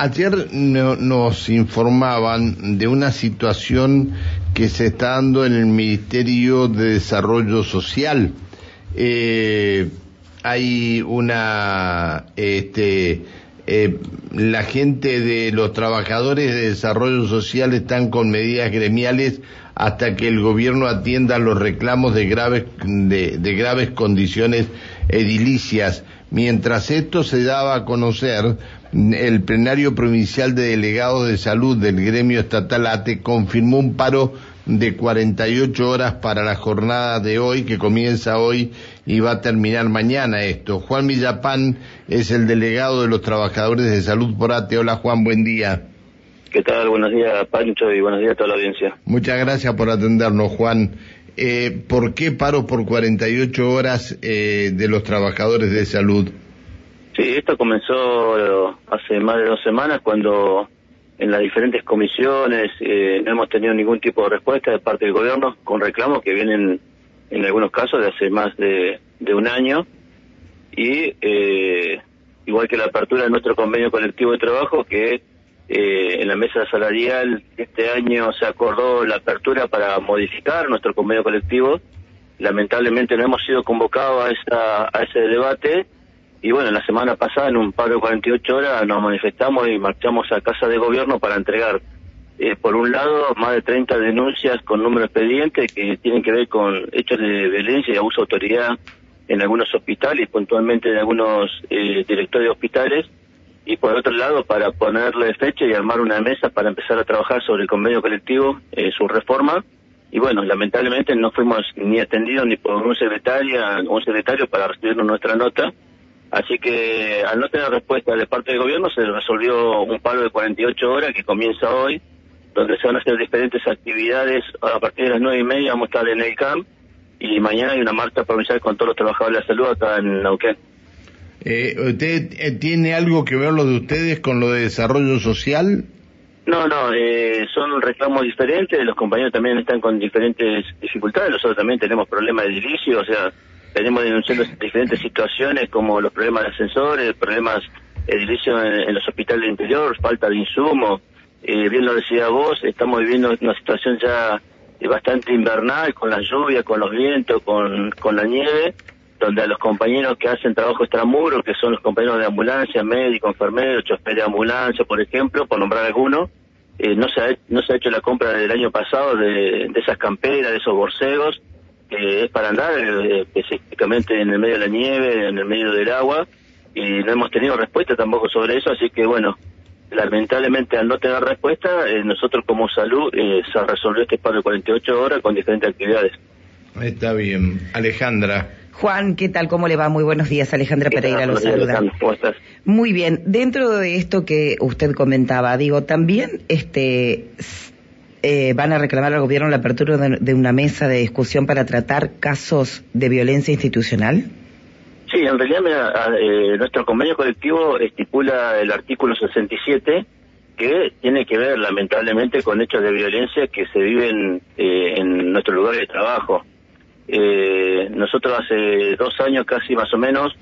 Ayer nos informaban de una situación que se está dando en el Ministerio de Desarrollo Social. Eh, hay una, este, eh, la gente de los trabajadores de desarrollo social están con medidas gremiales hasta que el gobierno atienda los reclamos de graves, de graves condiciones edilicias. Mientras esto se daba a conocer, el plenario provincial de delegados de salud del gremio estatal ATE confirmó un paro de 48 horas para la jornada de hoy, que comienza hoy y va a terminar mañana esto. Juan Villapán es el delegado de los trabajadores de salud por ATE. Hola Juan, buen día. ¿Qué tal? Buenos días Pancho y buenos días a toda la audiencia. Muchas gracias por atendernos Juan. Eh, ¿Por qué paro por 48 horas eh, de los trabajadores de salud? Sí, esto comenzó hace más de dos semanas cuando en las diferentes comisiones eh, no hemos tenido ningún tipo de respuesta de parte del gobierno con reclamos que vienen en algunos casos de hace más de, un año y eh, igual que la apertura de nuestro convenio colectivo de trabajo que eh, en la mesa salarial este año se acordó la apertura para modificar nuestro convenio colectivo. Lamentablemente no hemos sido convocados a, esa, a ese debate y bueno, la semana pasada en un paro de 48 horas nos manifestamos y marchamos a Casa de Gobierno para entregar, eh, por un lado, más de 30 denuncias con número expediente que tienen que ver con hechos de violencia y abuso de autoridad en algunos hospitales, puntualmente en algunos eh, directores de hospitales, y por otro lado para ponerle fecha y armar una mesa para empezar a trabajar sobre el convenio colectivo, eh, su reforma. Y bueno, lamentablemente no fuimos ni atendidos ni por un secretario, un secretario para recibirnos nuestra nota. Así que al no tener respuesta de parte del gobierno se resolvió un paro de 48 horas que comienza hoy, donde se van a hacer diferentes actividades. A partir de las nueve y media vamos a estar en el CAMP y mañana hay una marcha provincial con todos los trabajadores de la salud acá en Neuquén. Eh, ¿Usted eh, tiene algo que ver lo de ustedes con lo de desarrollo social? No, no, eh, son reclamos diferentes, los compañeros también están con diferentes dificultades, nosotros también tenemos problemas de edilicio, o sea, tenemos denunciando diferentes situaciones como los problemas de ascensores, problemas edilicios en, los hospitales interior, falta de insumos, eh, bien lo decía vos, estamos viviendo una situación ya bastante invernal con la lluvia, con los vientos, con, con la nieve, donde a los compañeros que hacen trabajo extramuros, que son los compañeros de ambulancia, médicos, enfermeros, chofer de ambulancia, por ejemplo, por nombrar algunos, eh, no, se ha, no se ha hecho la compra del año pasado de, de esas camperas, de esos borcegos, que es para andar eh, específicamente en el medio de la nieve, en el medio del agua, y no hemos tenido respuesta tampoco sobre eso, así que bueno, lamentablemente al no tener respuesta, eh, nosotros como salud se resolvió este paro de 48 horas con diferentes actividades. Está bien. Alejandra. Juan, ¿qué tal? ¿Cómo le va? Muy buenos días. Alejandra Pereira lo saluda. ¿Cómo estás? Muy bien. Dentro de esto que usted comentaba, digo, también este eh, van a reclamar al gobierno la apertura de, una mesa de discusión para tratar casos de violencia institucional. Sí, en realidad eh, nuestro convenio colectivo estipula el artículo 67 que tiene que ver lamentablemente con hechos de violencia que se viven eh, en nuestro lugar de trabajo. Eh, nosotros hace dos años casi más o menos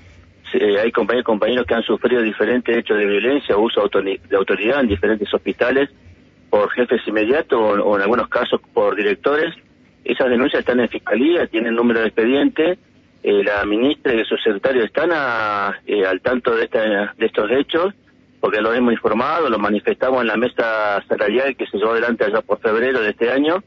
hay compañeros, compañeros que han sufrido diferentes hechos de violencia, abuso de autoridad en diferentes hospitales por jefes inmediatos o, en algunos casos por directores. Esas denuncias están en fiscalía, tienen número de expediente. Eh, la ministra y su secretario están eh, al tanto de, de estos hechos porque lo hemos informado, lo manifestamos en la mesa salarial que se llevó adelante allá por febrero de este año.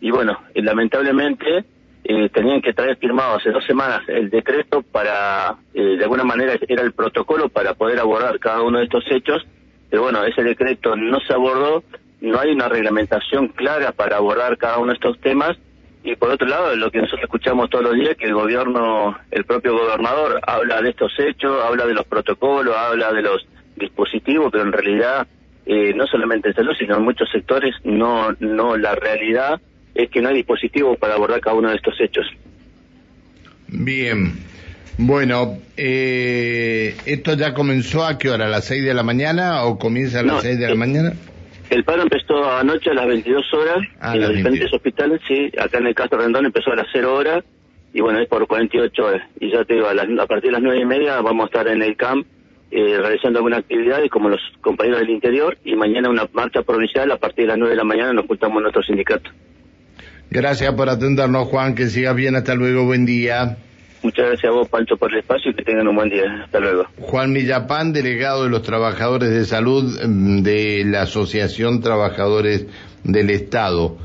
Y bueno, lamentablemente eh, tenían que traer firmado hace dos semanas el decreto para, eh, de alguna manera, era el protocolo para poder abordar cada uno de estos hechos, pero bueno, ese decreto no se abordó, no hay una reglamentación clara para abordar cada uno de estos temas, y por otro lado, lo que nosotros escuchamos todos los días, que el gobierno, el propio gobernador habla de estos hechos, habla de los protocolos, habla de los dispositivos, pero en realidad, eh, no solamente en salud, sino en muchos sectores, no, no la realidad es que no hay dispositivo para abordar cada uno de estos hechos. Bien. Bueno, eh, ¿esto ya comenzó a qué hora? ¿A las 6 de la mañana o comienza a las 6 de la mañana? El paro empezó anoche a las 22 horas ah, en los diferentes hospitales, sí. Acá en el Castro Rendón empezó a las 0 horas y bueno, es por 48 horas. Y ya te digo, a, partir de las 9 y media vamos a estar en el camp eh, realizando algunas actividades como los compañeros del interior y mañana una marcha provincial a partir de las 9 de la mañana nos juntamos en nuestro sindicato. Gracias por atendernos, Juan. Que sigas bien. Hasta luego. Buen día. Muchas gracias a vos, Pancho, por el espacio y que tengan un buen día. Hasta luego. Juan Millapán, delegado de los trabajadores de salud mm, de la Asociación Trabajadores del Estado.